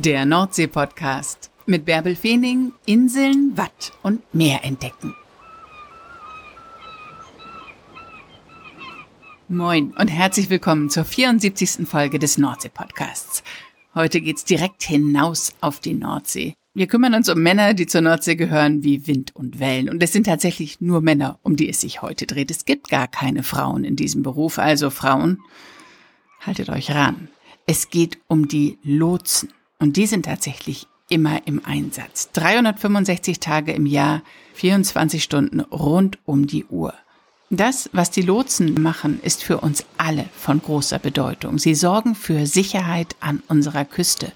Der Nordsee-Podcast mit Bärbel Feening, Inseln, Watt und Meer entdecken. Moin und herzlich willkommen zur 74. Folge des Nordsee-Podcasts. Heute geht's direkt hinaus auf die Nordsee. Wir kümmern uns um Männer, die zur Nordsee gehören, wie Wind und Wellen. Und es sind tatsächlich nur Männer, um die es sich heute dreht. Es gibt gar keine Frauen in diesem Beruf. Also Frauen, haltet euch ran. Es geht um die Lotsen. Und die sind tatsächlich immer im Einsatz. 365 Tage im Jahr, 24 Stunden rund um die Uhr. Das, was die Lotsen machen, ist für uns alle von großer Bedeutung. Sie sorgen für Sicherheit an unserer Küste.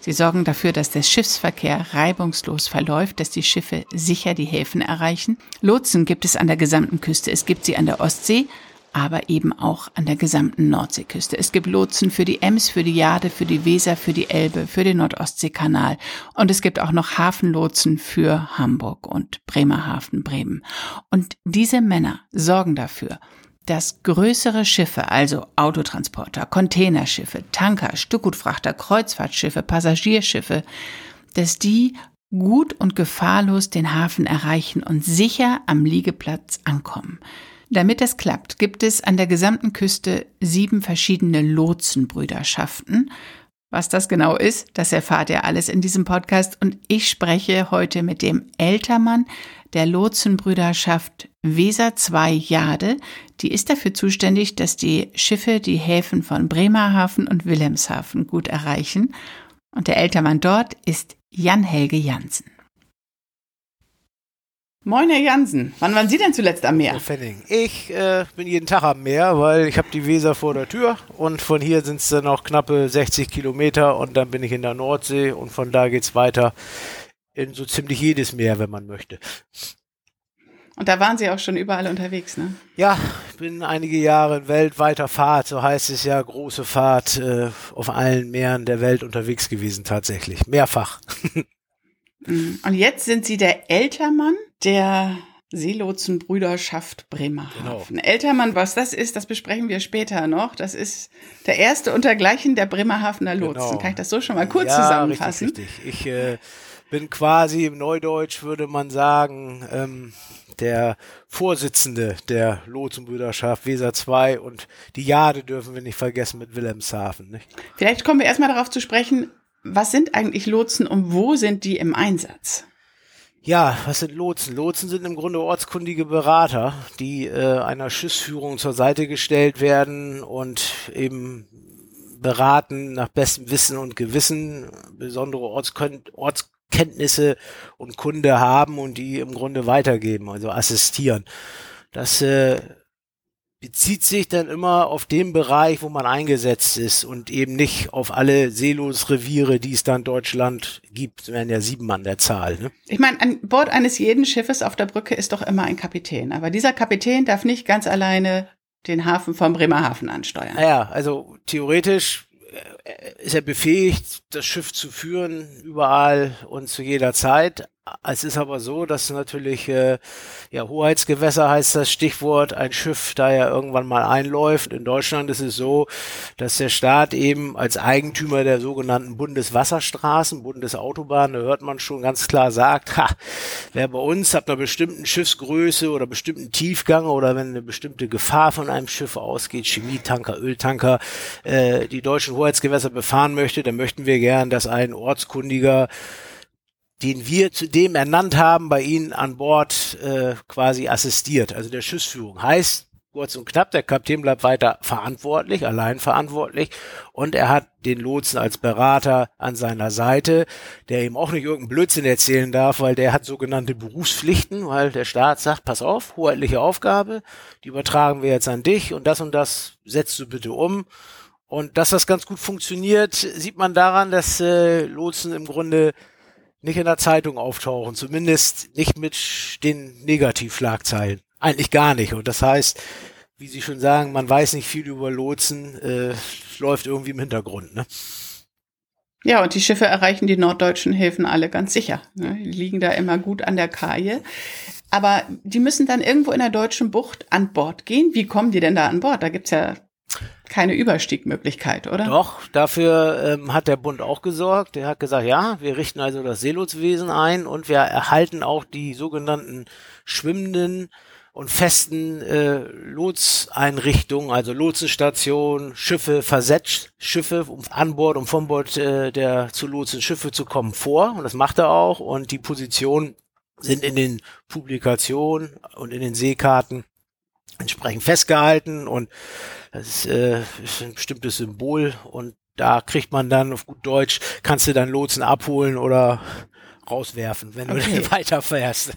Sie sorgen dafür, dass der Schiffsverkehr reibungslos verläuft, dass die Schiffe sicher die Häfen erreichen. Lotsen gibt es an der gesamten Küste. Es gibt sie an der Ostsee, aber eben auch an der gesamten Nordseeküste. Es gibt Lotsen für die Ems, für die Jade, für die Weser, für die Elbe, für den Nordostseekanal und es gibt auch noch Hafenlotsen für Hamburg und Bremerhaven, Bremen. Und diese Männer sorgen dafür, dass größere Schiffe, also Autotransporter, Containerschiffe, Tanker, Stückgutfrachter, Kreuzfahrtschiffe, Passagierschiffe, dass die gut und gefahrlos den Hafen erreichen und sicher am Liegeplatz ankommen. Damit das klappt, gibt es an der gesamten Küste sieben verschiedene Lotsenbrüderschaften. Was das genau ist, das erfahrt ihr alles in diesem Podcast und ich spreche heute mit dem Ältermann der Lotsenbrüderschaft Weser 2 Jade. Die ist dafür zuständig, dass die Schiffe die Häfen von Bremerhaven und Wilhelmshaven gut erreichen. Und der Ältermann dort ist Jan-Helge Jansen. Moin, Herr Jansen. Wann waren Sie denn zuletzt am Meer? Herr Fenning. Ich äh, bin jeden Tag am Meer, weil ich habe die Weser vor der Tür und von hier sind es dann noch knappe 60 Kilometer und dann bin ich in der Nordsee und von da geht es weiter in so ziemlich jedes Meer, wenn man möchte. Und da waren Sie auch schon überall unterwegs, ne? Ja, bin einige Jahre in weltweiter Fahrt, so heißt es ja, große Fahrt äh, auf allen Meeren der Welt unterwegs gewesen tatsächlich. Mehrfach. Mhm. Und jetzt sind Sie der Ältermann der Seelotsenbrüderschaft Bremerhaven. Genau. Ältermann, was das ist, das besprechen wir später noch. Das ist der erste untergleichen der Bremerhavener Lotsen. Genau. Kann ich das so schon mal kurz ja, zusammenfassen? Richtig, richtig. Ich äh, bin quasi im Neudeutsch, würde man sagen, ähm, der Vorsitzende der Lotsenbrüderschaft Weser 2 und die Jade dürfen wir nicht vergessen mit Wilhelmshaven. Nicht? Vielleicht kommen wir erstmal darauf zu sprechen, was sind eigentlich Lotsen und wo sind die im Einsatz? Ja, was sind Lotsen? Lotsen sind im Grunde ortskundige Berater, die äh, einer Schiffsführung zur Seite gestellt werden und eben beraten nach bestem Wissen und Gewissen, besondere Ortskenntnisse und Kunde haben und die im Grunde weitergeben, also assistieren. Das äh, bezieht sich dann immer auf den Bereich, wo man eingesetzt ist und eben nicht auf alle Seelosreviere, die es dann Deutschland gibt. Es werden ja sieben an der Zahl. Ne? Ich meine, an Bord eines jeden Schiffes auf der Brücke ist doch immer ein Kapitän. Aber dieser Kapitän darf nicht ganz alleine den Hafen von Bremerhaven ansteuern. Naja, also theoretisch äh, ist er befähigt, das Schiff zu führen, überall und zu jeder Zeit. Es ist aber so, dass natürlich, äh, ja, Hoheitsgewässer heißt das Stichwort, ein Schiff da ja irgendwann mal einläuft. In Deutschland ist es so, dass der Staat eben als Eigentümer der sogenannten Bundeswasserstraßen, Bundesautobahnen, da hört man schon ganz klar sagt, ha, wer bei uns ab einer bestimmten Schiffsgröße oder bestimmten Tiefgang oder wenn eine bestimmte Gefahr von einem Schiff ausgeht, Chemietanker, Öltanker, äh, die deutschen Hoheitsgewässer befahren möchte, dann möchten wir gern, dass ein ortskundiger den wir zudem ernannt haben, bei Ihnen an Bord äh, quasi assistiert, also der Schiffsführung. Heißt, kurz und knapp, der Kapitän bleibt weiter verantwortlich, allein verantwortlich und er hat den Lotsen als Berater an seiner Seite, der ihm auch nicht irgendeinen Blödsinn erzählen darf, weil der hat sogenannte Berufspflichten, weil der Staat sagt, pass auf, hoheitliche Aufgabe, die übertragen wir jetzt an dich und das und das setzt du bitte um. Und dass das ganz gut funktioniert, sieht man daran, dass äh, Lotsen im Grunde nicht in der Zeitung auftauchen, zumindest nicht mit den Negativschlagzeilen. Eigentlich gar nicht. Und das heißt, wie Sie schon sagen, man weiß nicht viel über Lotsen, äh, läuft irgendwie im Hintergrund. Ne? Ja, und die Schiffe erreichen die norddeutschen Häfen alle ganz sicher. Ne? Die liegen da immer gut an der Kaje. Aber die müssen dann irgendwo in der deutschen Bucht an Bord gehen. Wie kommen die denn da an Bord? Da gibt's ja keine Überstiegmöglichkeit, oder? Doch, dafür ähm, hat der Bund auch gesorgt. Der hat gesagt, ja, wir richten also das Seelotsswesen ein und wir erhalten auch die sogenannten schwimmenden und festen äh, Lotseinrichtungen, also Lotsenstationen, Schiffe, Versetzschiffe um, an Bord und von Bord äh, der zu Lotsen Schiffe zu kommen vor. Und das macht er auch. Und die Positionen sind in den Publikationen und in den Seekarten entsprechend festgehalten und das äh, ist ein bestimmtes Symbol und da kriegt man dann auf gut Deutsch, kannst du dann Lotsen abholen oder rauswerfen, wenn okay. du weiterfährst.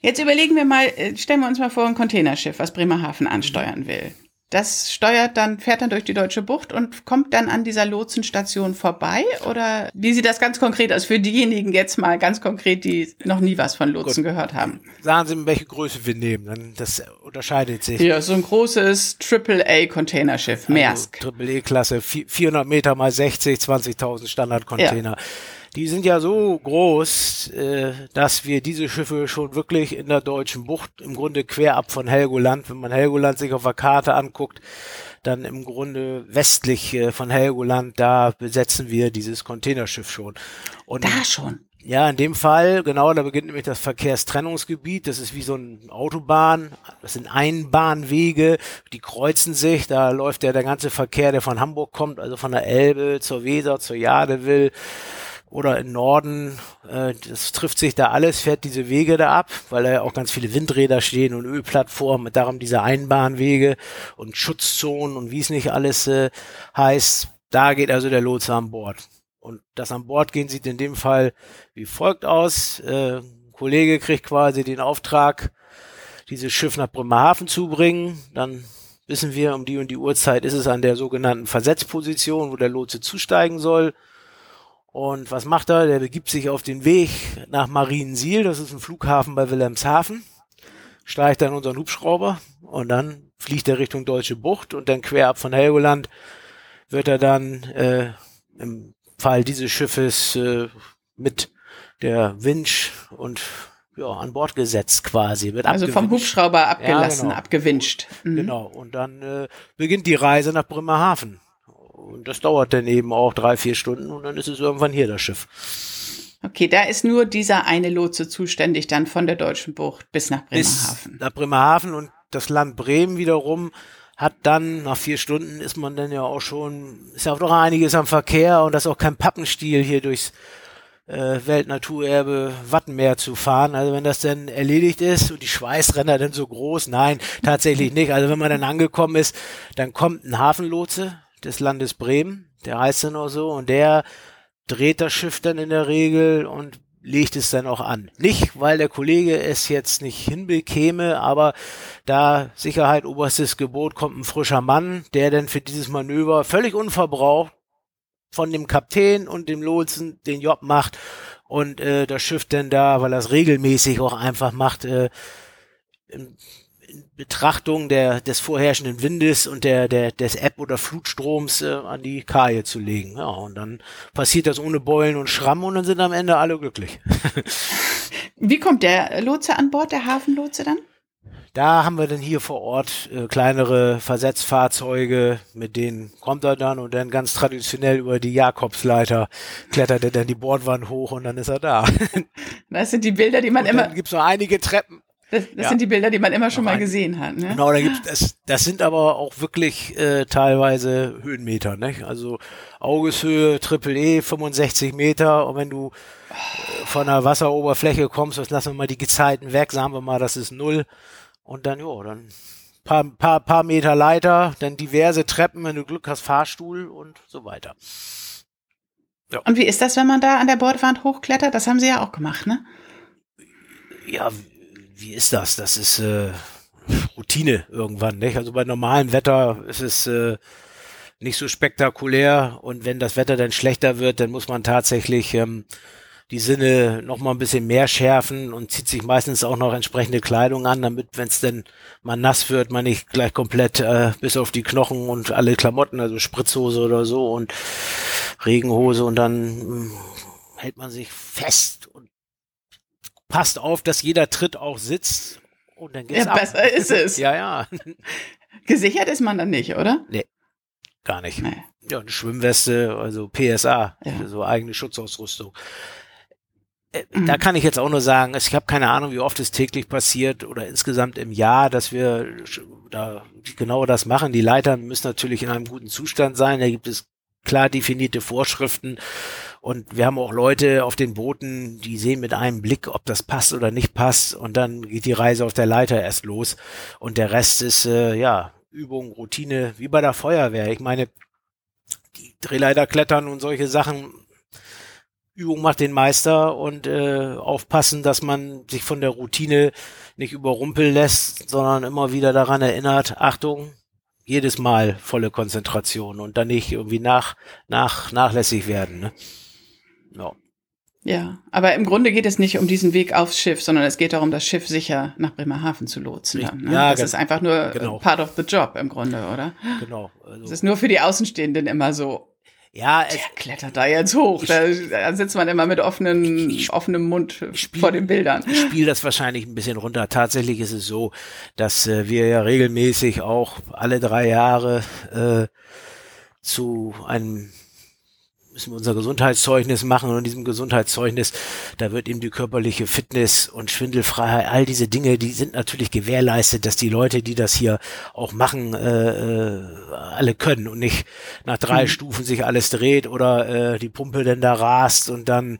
Jetzt überlegen wir mal, äh, stellen wir uns mal vor, ein Containerschiff, was Bremerhaven ansteuern will. Das steuert dann, fährt dann durch die Deutsche Bucht und kommt dann an dieser Lotsenstation vorbei? Oder wie sieht das ganz konkret aus für diejenigen jetzt mal ganz konkret, die noch nie was von Lotsen Gut. gehört haben? Sagen Sie, welche Größe wir nehmen, das unterscheidet sich. Ja, so ein großes AAA-Containerschiff, also Maersk. Also AAA-Klasse, 400 Meter mal 60, 20.000 Standardcontainer. Ja die sind ja so groß, äh, dass wir diese Schiffe schon wirklich in der deutschen Bucht im Grunde quer ab von Helgoland, wenn man Helgoland sich auf der Karte anguckt, dann im Grunde westlich äh, von Helgoland, da besetzen wir dieses Containerschiff schon. Und da schon. Ja, in dem Fall, genau, da beginnt nämlich das Verkehrstrennungsgebiet. Das ist wie so ein Autobahn. Das sind Einbahnwege, die kreuzen sich. Da läuft ja der ganze Verkehr, der von Hamburg kommt, also von der Elbe zur Weser, zur Jadewill, oder im Norden, äh, das trifft sich da alles, fährt diese Wege da ab, weil da ja auch ganz viele Windräder stehen und Ölplattformen, darum diese Einbahnwege und Schutzzonen und wie es nicht alles äh, heißt. Da geht also der Lotse an Bord. Und das an Bord gehen sieht in dem Fall wie folgt aus. Äh, ein Kollege kriegt quasi den Auftrag, dieses Schiff nach Bremerhaven zu bringen. Dann wissen wir, um die und die Uhrzeit ist es an der sogenannten Versetzposition, wo der Lotse zusteigen soll. Und was macht er? Der begibt sich auf den Weg nach Mariensiel, das ist ein Flughafen bei Wilhelmshaven, steigt dann unseren Hubschrauber und dann fliegt er Richtung Deutsche Bucht und dann quer ab von Helgoland wird er dann äh, im Fall dieses Schiffes äh, mit der Winch und ja, an Bord gesetzt quasi. Wird also vom Hubschrauber abgelassen, ja, genau. abgewünscht. Mhm. Genau. Und dann äh, beginnt die Reise nach Bremerhaven. Und das dauert dann eben auch drei, vier Stunden und dann ist es irgendwann hier das Schiff. Okay, da ist nur dieser eine Lotse zuständig dann von der Deutschen Bucht bis nach Bremerhaven. Bis nach Bremerhaven und das Land Bremen wiederum hat dann, nach vier Stunden ist man dann ja auch schon, ist ja auch noch einiges am Verkehr und das ist auch kein Pappenstiel hier durchs äh, Weltnaturerbe Wattenmeer zu fahren. Also wenn das dann erledigt ist und die Schweißränder dann so groß, nein, tatsächlich nicht. Also wenn man dann angekommen ist, dann kommt ein Hafenlotse, des Landes Bremen, der heißt dann auch so, und der dreht das Schiff dann in der Regel und legt es dann auch an. Nicht, weil der Kollege es jetzt nicht hinbekäme, aber da Sicherheit oberstes Gebot kommt ein frischer Mann, der dann für dieses Manöver völlig unverbraucht von dem Kapitän und dem Lotsen den Job macht und äh, das Schiff dann da, weil er es regelmäßig auch einfach macht, äh, Betrachtung der, des vorherrschenden Windes und der, der, des Ebb- oder Flutstroms äh, an die Kaje zu legen. Ja, und dann passiert das ohne Beulen und Schramm und dann sind am Ende alle glücklich. Wie kommt der Lotse an Bord, der Hafenlotse dann? Da haben wir dann hier vor Ort äh, kleinere Versetzfahrzeuge, mit denen kommt er dann und dann ganz traditionell über die Jakobsleiter klettert er dann die Bordwand hoch und dann ist er da. Das sind die Bilder, die man und immer. Dann gibt's noch einige Treppen, das, das ja. sind die Bilder, die man immer schon mal gesehen hat. Ne? Genau, da gibt's das, das sind aber auch wirklich äh, teilweise Höhenmeter, ne? Also Augeshöhe, Triple E, 65 Meter. Und wenn du äh, von der Wasseroberfläche kommst, das lassen wir mal die Gezeiten weg, sagen wir mal, das ist null. Und dann, ja, dann paar, paar, paar Meter Leiter, dann diverse Treppen, wenn du Glück hast, Fahrstuhl und so weiter. Ja. Und wie ist das, wenn man da an der Bordwand hochklettert? Das haben sie ja auch gemacht, ne? Ja, wie ist das? Das ist äh, Routine irgendwann, nicht? Also bei normalem Wetter ist es äh, nicht so spektakulär und wenn das Wetter dann schlechter wird, dann muss man tatsächlich ähm, die Sinne noch mal ein bisschen mehr schärfen und zieht sich meistens auch noch entsprechende Kleidung an, damit, wenn es denn mal nass wird, man nicht gleich komplett äh, bis auf die Knochen und alle Klamotten, also Spritzhose oder so und Regenhose und dann äh, hält man sich fest und passt auf, dass jeder Tritt auch sitzt und dann geht's ja, ab. besser ist es. ja, ja. Gesichert ist man dann nicht, oder? Nee, gar nicht. Nee. Ja, eine Schwimmweste, also PSA, Ja. so eigene Schutzausrüstung. Äh, Mhm. Da kann ich jetzt auch nur sagen, ich habe keine Ahnung, wie oft es täglich passiert oder insgesamt im Jahr, dass wir da genau das machen. Die Leitern müssen natürlich in einem guten Zustand sein. Da gibt es klar definierte Vorschriften. Und wir haben auch Leute auf den Booten, die sehen mit einem Blick, ob das passt oder nicht passt. Und dann geht die Reise auf der Leiter erst los. Und der Rest ist, äh, ja, Übung, Routine, wie bei der Feuerwehr. Ich meine, die Drehleiter klettern und solche Sachen. Übung macht den Meister und äh, aufpassen, dass man sich von der Routine nicht überrumpeln lässt, sondern immer wieder daran erinnert, Achtung, jedes Mal volle Konzentration und dann nicht irgendwie nach, nach, nachlässig werden. Ne? Ja. Ja, aber im Grunde geht es nicht um diesen Weg aufs Schiff, sondern es geht darum, das Schiff sicher nach Bremerhaven zu lotsen. Dann, ne? Ja, das ist einfach nur genau. part of the job im Grunde, oder? Genau. Es Also, ist nur für die Außenstehenden immer so, ja, es, der klettert da jetzt hoch. Da, da sitzt man immer mit offenen, Ich- offenem Mund spiel- vor den Bildern. ich spiele das wahrscheinlich ein bisschen runter. Tatsächlich ist es so, dass äh, wir ja regelmäßig auch alle drei Jahre äh, zu einem müssen wir unser Gesundheitszeugnis machen und in diesem Gesundheitszeugnis, da wird eben die körperliche Fitness und Schwindelfreiheit, all diese Dinge, die sind natürlich gewährleistet, dass die Leute, die das hier auch machen, äh, äh, alle können und nicht nach drei Mhm. Stufen sich alles dreht oder äh, die Pumpe denn da rast und dann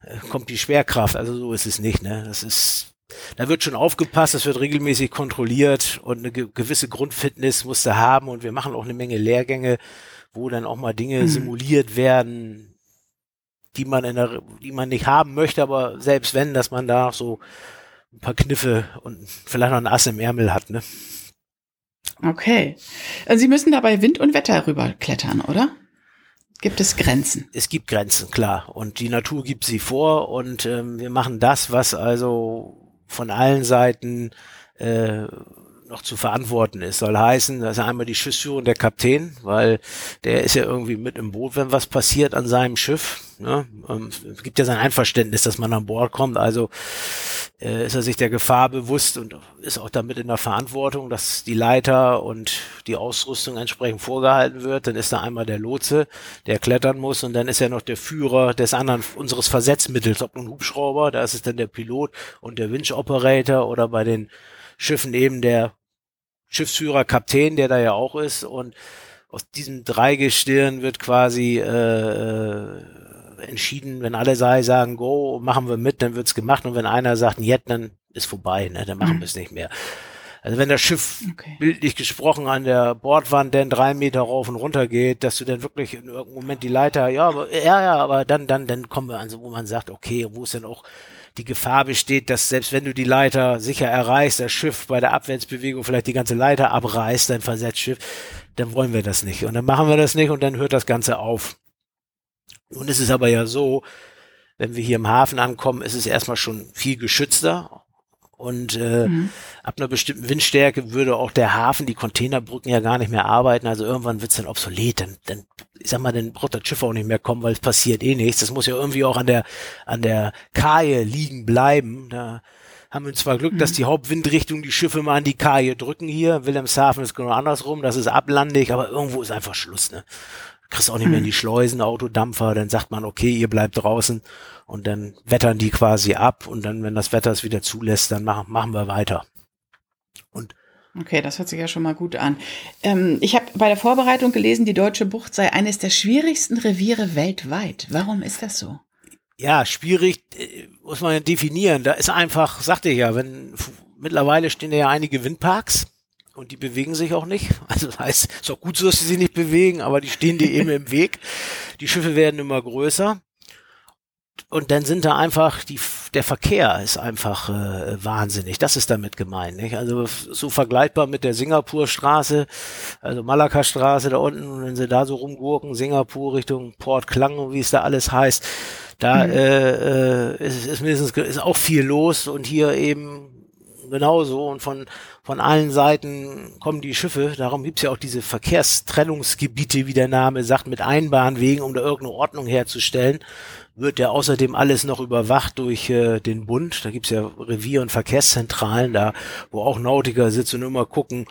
äh, kommt die Schwerkraft. Also so ist es nicht, ne? Das ist da wird schon aufgepasst, es wird regelmäßig kontrolliert und eine ge gewisse Grundfitness musst du haben und wir machen auch eine Menge Lehrgänge, wo dann auch mal Dinge Mhm. simuliert werden, die man in der, die man nicht haben möchte, aber selbst wenn, dass man da so ein paar Kniffe und vielleicht noch ein Ass im Ärmel hat, ne? Okay. Also Sie müssen dabei Wind und Wetter rüberklettern, oder? Gibt es Grenzen? es gibt Grenzen, klar. Und die Natur gibt sie vor und ähm, wir machen das, was also von allen Seiten äh, noch zu verantworten ist. Soll heißen, dass einmal die Schiffsführung der Kapitän, weil der ist ja irgendwie mit im Boot, wenn was passiert an seinem Schiff. Ne? Ähm, Es gibt ja sein Einverständnis, dass man an Bord kommt. Also äh, ist er sich der Gefahr bewusst und ist auch damit in der Verantwortung, dass die Leiter und die Ausrüstung entsprechend vorgehalten wird. Dann ist da einmal der Lotse, der klettern muss und dann ist ja noch der Führer des anderen, unseres Versetzmittels, ob nun Hubschrauber, da ist es dann der Pilot und der Winch Operator oder bei den Schiffen eben der Schiffsführer, Kapitän, der da ja auch ist und aus diesem Dreigestirn wird quasi äh, äh, entschieden, wenn alle sei, sagen, go, machen wir mit, dann wird's gemacht und wenn einer sagt, jet, dann ist vorbei, ne, dann machen Mhm. wir es nicht mehr. Also wenn das Schiff Okay. bildlich gesprochen an der Bordwand denn drei Meter rauf und runter geht, dass du dann wirklich in irgendeinem Moment die Leiter, ja, aber, ja, ja, aber dann, dann, dann kommen wir an so, wo man sagt, okay, wo es dann auch die Gefahr besteht, dass selbst wenn du die Leiter sicher erreichst, das Schiff bei der Abwärtsbewegung vielleicht die ganze Leiter abreißt, dein Versetzschiff, dann wollen wir das nicht. Und dann machen wir das nicht und dann hört das Ganze auf. Und es ist aber ja so, wenn wir hier im Hafen ankommen, ist es erstmal schon viel geschützter. Und äh, Mhm. ab einer bestimmten Windstärke würde auch der Hafen, die Containerbrücken ja gar nicht mehr arbeiten. Also irgendwann wird's dann obsolet. Dann, dann, ich sag mal, dann braucht das Schiff auch nicht mehr kommen, weil es passiert eh nichts. Das muss ja irgendwie auch an der, an der Kaje liegen bleiben. Da haben wir zwar Glück, dass die Hauptwindrichtung die Schiffe mal an die Kaje drücken hier. Wilhelmshaven ist genau andersrum. Das ist ablandig, aber irgendwo ist einfach Schluss, ne? Kriegst auch nicht mehr in die Schleusen, Autodampfer, dann sagt man, okay, ihr bleibt draußen und dann wettern die quasi ab und dann, wenn das Wetter es wieder zulässt, dann machen, machen wir weiter. Okay, das hört sich ja schon mal gut an. Ähm, ich habe bei der Vorbereitung gelesen, die Deutsche Bucht sei eines der schwierigsten Reviere weltweit. Warum ist das so? Ja, schwierig äh, muss man ja definieren. Da ist einfach, sagte ich ja, wenn mittlerweile stehen da ja einige Windparks und die bewegen sich auch nicht. Also das heißt, ist auch gut so, dass sie sich nicht bewegen, aber die stehen dir eben im Weg. Die Schiffe werden immer größer. Und dann sind da einfach die, der Verkehr ist einfach äh, wahnsinnig. Das ist damit gemeint. Nicht? Also so vergleichbar mit der Singapurstraße, also Malakka-Straße da unten, wenn sie da so rumgurken, Singapur Richtung Port Klang, wie es da alles heißt, da Mhm. äh, äh, ist, ist mindestens ist auch viel los und hier eben genauso und von von allen Seiten kommen die Schiffe. Darum gibt's ja auch diese Verkehrstrennungsgebiete, wie der Name sagt, mit Einbahnwegen, um da irgendeine Ordnung herzustellen. Wird ja außerdem alles noch überwacht durch äh, den Bund. Da gibt's ja Revier- und Verkehrszentralen, da wo auch Nautiker sitzen und immer gucken,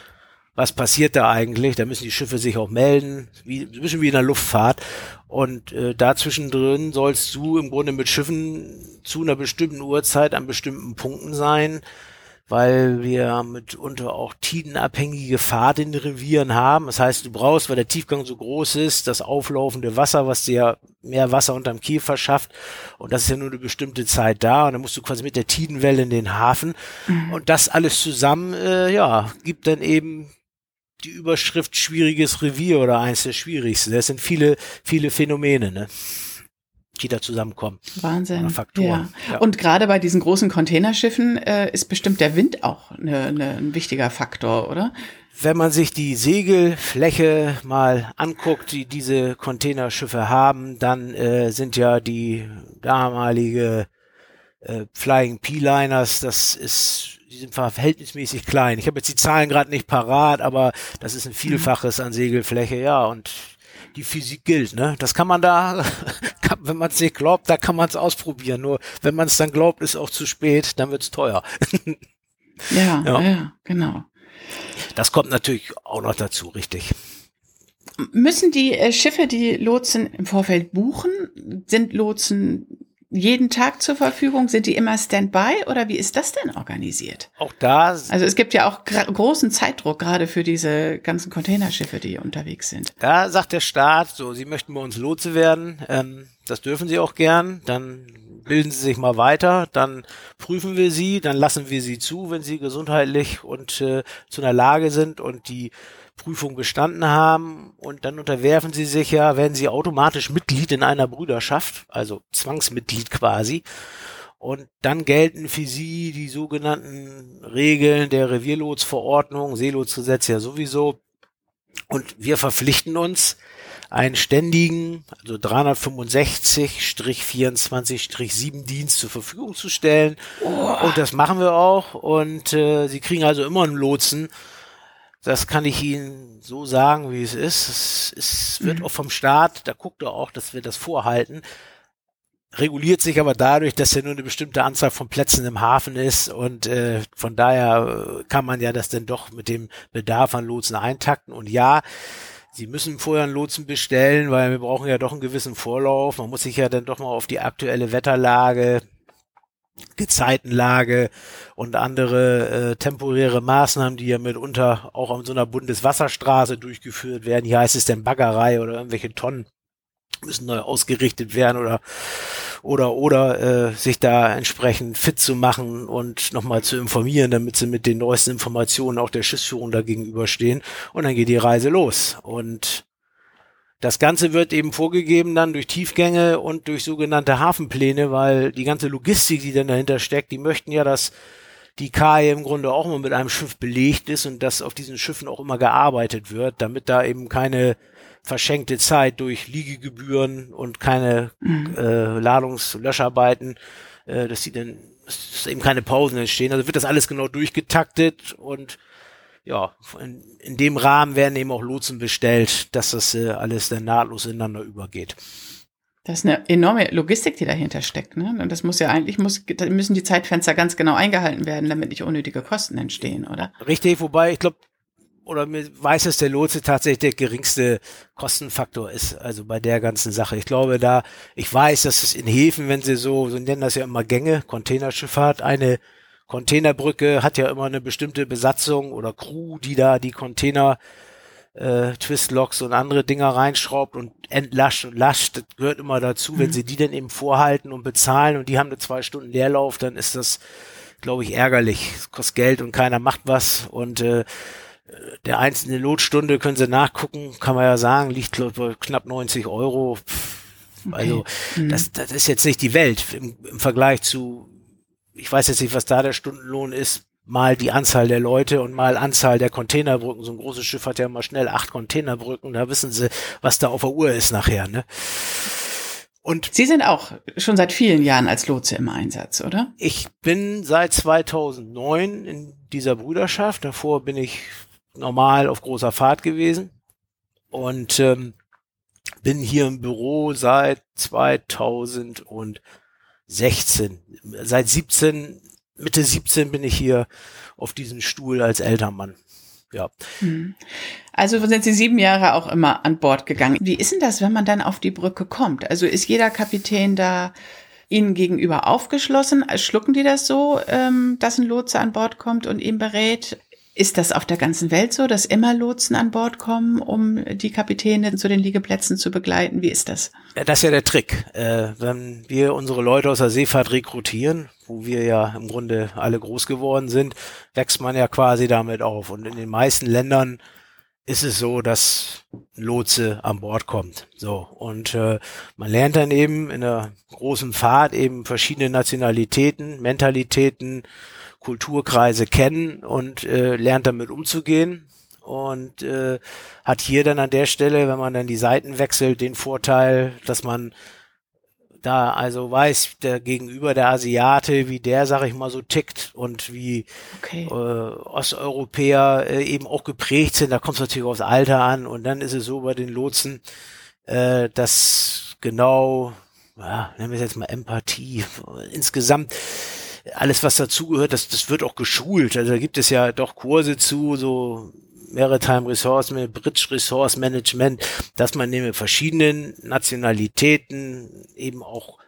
was passiert da eigentlich? Da müssen die Schiffe sich auch melden, wie, ein bisschen wie in der Luftfahrt. Und äh, dazwischen drin sollst du im Grunde mit Schiffen zu einer bestimmten Uhrzeit an bestimmten Punkten sein, weil wir mitunter auch tidenabhängige Pfade in den Revieren haben. Das heißt, du brauchst, weil der Tiefgang so groß ist, das auflaufende Wasser, was dir mehr Wasser unterm Kiel verschafft. Und das ist ja nur eine bestimmte Zeit da. Und dann musst du quasi mit der Tidenwelle in den Hafen. Mhm. Und das alles zusammen, äh, ja, gibt dann eben die Überschrift schwieriges Revier oder eins der schwierigsten. Das sind viele, viele Phänomene, ne? Die da zusammenkommen. Wahnsinn. Ja. ja. Und gerade bei diesen großen Containerschiffen äh, ist bestimmt der Wind auch ne, ne, ein wichtiger Faktor, oder? Wenn man sich die Segelfläche mal anguckt, die diese Containerschiffe haben, dann äh, sind ja die damalige äh, Flying P-Liners, das ist, die sind verhältnismäßig klein. Ich habe jetzt die Zahlen gerade nicht parat, aber das ist ein Vielfaches an Segelfläche, ja, und die Physik gilt, ne? Das kann man da, wenn man es nicht glaubt, da kann man es ausprobieren. Nur wenn man es dann glaubt, ist auch zu spät, dann wird's teuer. ja, ja, ja, genau. Das kommt natürlich auch noch dazu, richtig. Müssen die äh, Schiffe die Lotsen im Vorfeld buchen? Sind Lotsen jeden Tag zur Verfügung? Sind die immer Standby oder wie ist das denn organisiert? Auch da. Also es gibt ja auch großen Zeitdruck gerade für diese ganzen Containerschiffe, die unterwegs sind. Da sagt der Staat, so, Sie möchten bei uns Lotse werden. Ähm, das dürfen Sie auch gern. Dann bilden Sie sich mal weiter. Dann prüfen wir Sie. Dann lassen wir Sie zu, wenn Sie gesundheitlich und äh, zu einer Lage sind und die Prüfung bestanden haben und dann unterwerfen sie sich ja, werden sie automatisch Mitglied in einer Brüderschaft, also Zwangsmitglied quasi. Und dann gelten für sie die sogenannten Regeln der Revierlotsverordnung, Seelotsgesetz ja sowieso. Und wir verpflichten uns, einen ständigen, also 365-24-7 Dienst zur Verfügung zu stellen. Oh. Und das machen wir auch. Und äh, sie kriegen also immer einen Lotsen das kann ich Ihnen so sagen, wie es ist. Es, es wird mhm. auch vom Staat, da guckt er auch, dass wir das vorhalten, reguliert sich aber dadurch, dass ja nur eine bestimmte Anzahl von Plätzen im Hafen ist und äh, von daher äh, kann man ja das denn doch mit dem Bedarf an Lotsen eintakten und ja, Sie müssen vorher einen Lotsen bestellen, weil wir brauchen ja doch einen gewissen Vorlauf. Man muss sich ja dann doch mal auf die aktuelle Wetterlage, Gezeitenlage und andere äh, temporäre Maßnahmen, die ja mitunter auch an so einer Bundeswasserstraße durchgeführt werden. Hier heißt es denn Baggerei oder irgendwelche Tonnen müssen neu ausgerichtet werden oder oder oder äh, sich da entsprechend fit zu machen und nochmal zu informieren, damit sie mit den neuesten Informationen auch der Schiffsführung da gegenüberstehen. Und dann geht die Reise los. Und das Ganze wird eben vorgegeben dann durch Tiefgänge und durch sogenannte Hafenpläne, weil die ganze Logistik, die dann dahinter steckt, die möchten ja, dass die Kai im Grunde auch immer mit einem Schiff belegt ist und dass auf diesen Schiffen auch immer gearbeitet wird, damit da eben keine verschenkte Zeit durch Liegegebühren und keine mhm. äh, Ladungslöscharbeiten, äh, dass die dann dass eben keine Pausen entstehen. Also wird das alles genau durchgetaktet und ja, in, in dem Rahmen werden eben auch Lotsen bestellt, dass das äh, alles dann nahtlos ineinander übergeht. Das ist eine enorme Logistik, die dahinter steckt. Ne? Und das muss ja eigentlich, muss, müssen die Zeitfenster ganz genau eingehalten werden, damit nicht unnötige Kosten entstehen, oder? Richtig, wobei ich glaube, oder mir weiß, dass der Lotse tatsächlich der geringste Kostenfaktor ist, also bei der ganzen Sache. Ich glaube da, ich weiß, dass es in Häfen, wenn sie so, so nennen das ja immer Gänge, Containerschifffahrt, eine Containerbrücke hat ja immer eine bestimmte Besatzung oder Crew, die da die Container äh, Twistlocks und andere Dinger reinschraubt und entlascht und lascht. Das gehört immer dazu. Mhm. Wenn sie die dann eben vorhalten und bezahlen und die haben eine zwei Stunden Leerlauf, dann ist das, glaube ich, ärgerlich. Es kostet Geld und keiner macht was und äh, der einzelne Lotstunde können Sie nachgucken, kann man ja sagen, liegt glaub, knapp 90 Euro. Okay. Also mhm. das, das ist jetzt nicht die Welt im, im Vergleich zu ich weiß jetzt nicht, was da der Stundenlohn ist, mal die Anzahl der Leute und mal Anzahl der Containerbrücken. So ein großes Schiff hat ja immer schnell acht Containerbrücken, da wissen sie, was da auf der Uhr ist nachher, ne? Und Sie sind auch schon seit vielen Jahren als Lotse im Einsatz, oder? Ich bin seit 2009 in dieser Brüderschaft. Davor bin ich normal auf großer Fahrt gewesen und ähm, bin hier im Büro seit 2000 und 16. Seit 17, Mitte 17 bin ich hier auf diesem Stuhl als Elternmann. ja. Hm. Also sind Sie sieben Jahre auch immer an Bord gegangen. Wie ist denn das, wenn man dann auf die Brücke kommt? Also ist jeder Kapitän da Ihnen gegenüber aufgeschlossen? Schlucken die das so, ähm, dass ein Lotse an Bord kommt und ihn berät? Ist das auf der ganzen Welt so, dass immer Lotsen an Bord kommen, um die Kapitäne zu den Liegeplätzen zu begleiten? Wie ist das? Das ist ja der Trick. Äh, wenn wir unsere Leute aus der Seefahrt rekrutieren, wo wir ja im Grunde alle groß geworden sind, wächst man ja quasi damit auf. Und in den meisten Ländern ist es so, dass Lotse an Bord kommt. So und äh, man lernt dann eben in der großen Fahrt eben verschiedene Nationalitäten, Mentalitäten, Kulturkreise kennen und äh, lernt damit umzugehen. Und äh, hat hier dann an der Stelle, wenn man dann die Seiten wechselt, den Vorteil, dass man da also weiß, der gegenüber der Asiate, wie der, sag ich mal, so tickt und wie okay. äh, Osteuropäer äh, eben auch geprägt sind, da kommt es natürlich aufs Alter an. Und dann ist es so bei den Lotsen, äh, dass genau, ja, nennen wir es jetzt mal Empathie, insgesamt alles, was dazugehört, das, das wird auch geschult. Also da gibt es ja doch Kurse zu, so Maritime Resource, Bridge Resource Management, dass man neben verschiedenen Nationalitäten eben auch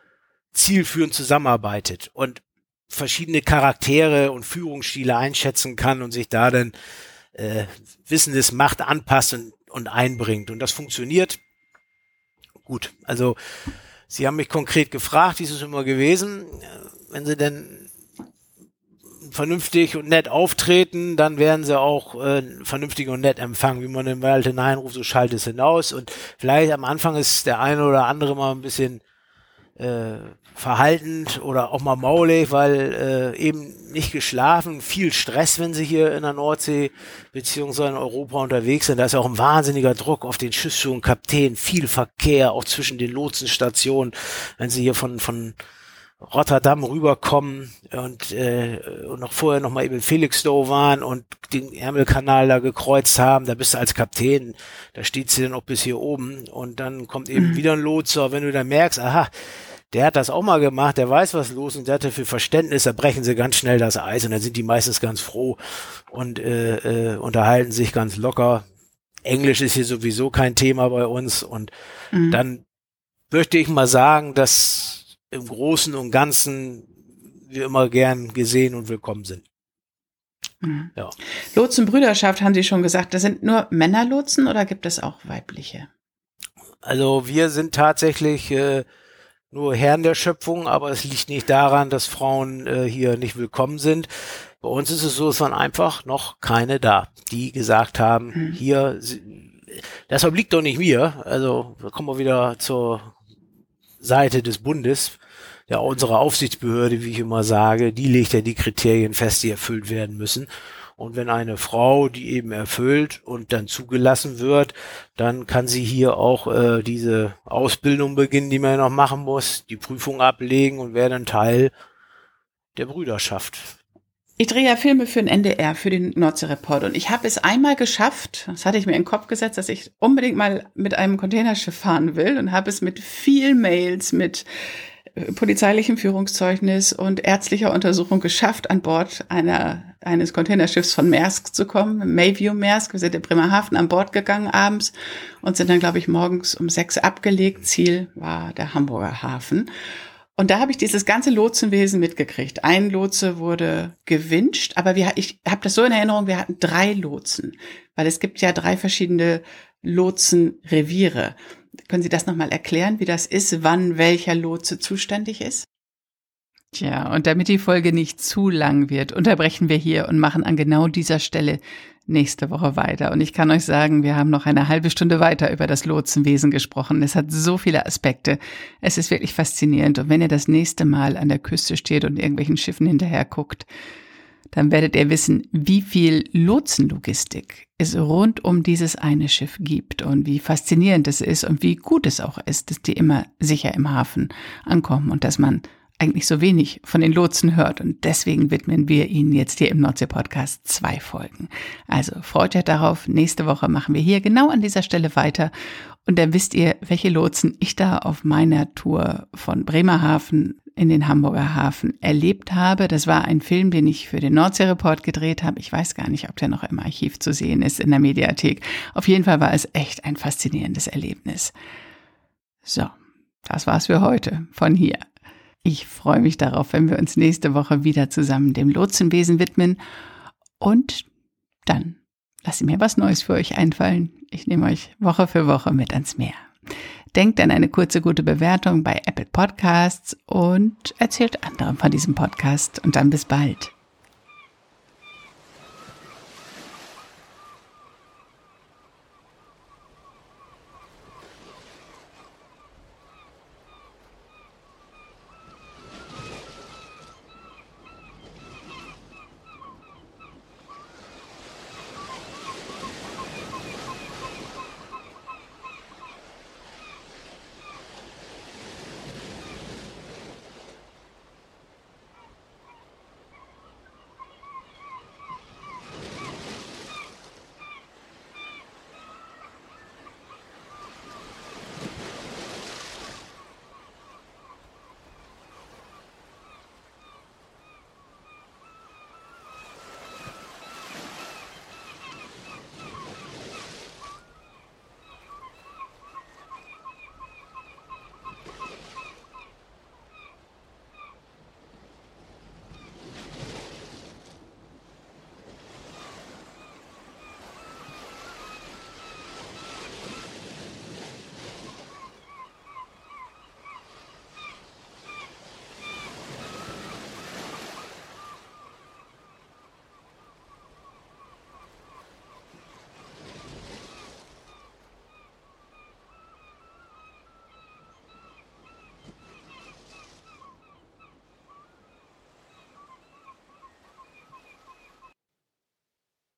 zielführend zusammenarbeitet und verschiedene Charaktere und Führungsstile einschätzen kann und sich da dann äh, Wissendes Macht anpasst und, und einbringt. Und das funktioniert gut. Also Sie haben mich konkret gefragt, wie ist es immer gewesen? Wenn Sie denn vernünftig und nett auftreten, dann werden sie auch äh, vernünftig und nett empfangen. Wie man den Wald hineinruft, so schaltet es hinaus. Und vielleicht am Anfang ist der eine oder andere mal ein bisschen äh, verhaltend oder auch mal maulig, weil äh, eben nicht geschlafen, viel Stress, wenn sie hier in der Nordsee beziehungsweise in Europa unterwegs sind. Da ist ja auch ein wahnsinniger Druck auf den Schiffsführer und Kapitän, viel Verkehr, auch zwischen den Lotsenstationen, wenn sie hier von, von Rotterdam rüberkommen und, äh, und noch vorher noch mal eben Felixstowe waren und den Ärmelkanal da gekreuzt haben, da bist du als Kapitän, da steht sie dann auch bis hier oben und dann kommt eben mhm. wieder ein Lotser, wenn du dann merkst, aha, der hat das auch mal gemacht, der weiß, was los und der hatte für Verständnis, da brechen sie ganz schnell das Eis und dann sind die meistens ganz froh und äh, äh, unterhalten sich ganz locker. Englisch ist hier sowieso kein Thema bei uns und mhm. dann möchte ich mal sagen, dass im Großen und Ganzen wir immer gern gesehen und willkommen sind. Mhm. Ja. Lotsenbrüderschaft haben Sie schon gesagt, das sind nur Männerlotsen oder gibt es auch weibliche? Also wir sind tatsächlich äh, nur Herren der Schöpfung, aber es liegt nicht daran, dass Frauen äh, hier nicht willkommen sind. Bei uns ist es so, es waren einfach noch keine da, die gesagt haben, mhm. hier, das obliegt doch nicht mir. Also kommen wir wieder zur Seite des Bundes ja unsere Aufsichtsbehörde, wie ich immer sage, die legt ja die Kriterien fest, die erfüllt werden müssen. Und wenn eine Frau die eben erfüllt und dann zugelassen wird, dann kann sie hier auch äh, diese Ausbildung beginnen, die man ja noch machen muss, die Prüfung ablegen und wäre dann Teil der Brüderschaft. Ich drehe ja Filme für den NDR, für den Nordsee-Report. Und ich habe es einmal geschafft, das hatte ich mir in den Kopf gesetzt, dass ich unbedingt mal mit einem Containerschiff fahren will und habe es mit viel Mails, mit polizeilichem Führungszeugnis und ärztlicher Untersuchung geschafft, an Bord einer, eines Containerschiffs von Maersk zu kommen, Mayview Maersk. Wir sind in Bremerhaven an Bord gegangen abends und sind dann, glaube ich, morgens um sechs abgelegt. Ziel war der Hamburger Hafen. Und da habe ich dieses ganze Lotsenwesen mitgekriegt. Ein Lotse wurde gewünscht, aber wir, ich habe das so in Erinnerung, wir hatten drei Lotsen, weil es gibt ja drei verschiedene Lotsenreviere. Können Sie das nochmal erklären, wie das ist, wann welcher Lotse zuständig ist? Tja, und damit die Folge nicht zu lang wird, unterbrechen wir hier und machen an genau dieser Stelle nächste Woche weiter. Und ich kann euch sagen, wir haben noch eine halbe Stunde weiter über das Lotsenwesen gesprochen. Es hat so viele Aspekte. Es ist wirklich faszinierend. Und wenn ihr das nächste Mal an der Küste steht und irgendwelchen Schiffen hinterher guckt, dann werdet ihr wissen, wie viel Lotsenlogistik es rund um dieses eine Schiff gibt und wie faszinierend es ist und wie gut es auch ist, dass die immer sicher im Hafen ankommen und dass man eigentlich so wenig von den Lotsen hört. Und deswegen widmen wir Ihnen jetzt hier im Nordsee-Podcast zwei Folgen. Also freut euch darauf. Nächste Woche machen wir hier genau an dieser Stelle weiter. Und dann wisst ihr, welche Lotsen ich da auf meiner Tour von Bremerhaven in den Hamburger Hafen erlebt habe. Das war ein Film, den ich für den Nordsee-Report gedreht habe. Ich weiß gar nicht, ob der noch im Archiv zu sehen ist in der Mediathek. Auf jeden Fall war es echt ein faszinierendes Erlebnis. So, das war's für heute von hier. Ich freue mich darauf, wenn wir uns nächste Woche wieder zusammen dem Lotsenwesen widmen. Und dann lasse mir was Neues für euch einfallen. Ich nehme euch Woche für Woche mit ans Meer. Denkt an eine kurze gute Bewertung bei Apple Podcasts und erzählt anderen von diesem Podcast. Und dann bis bald.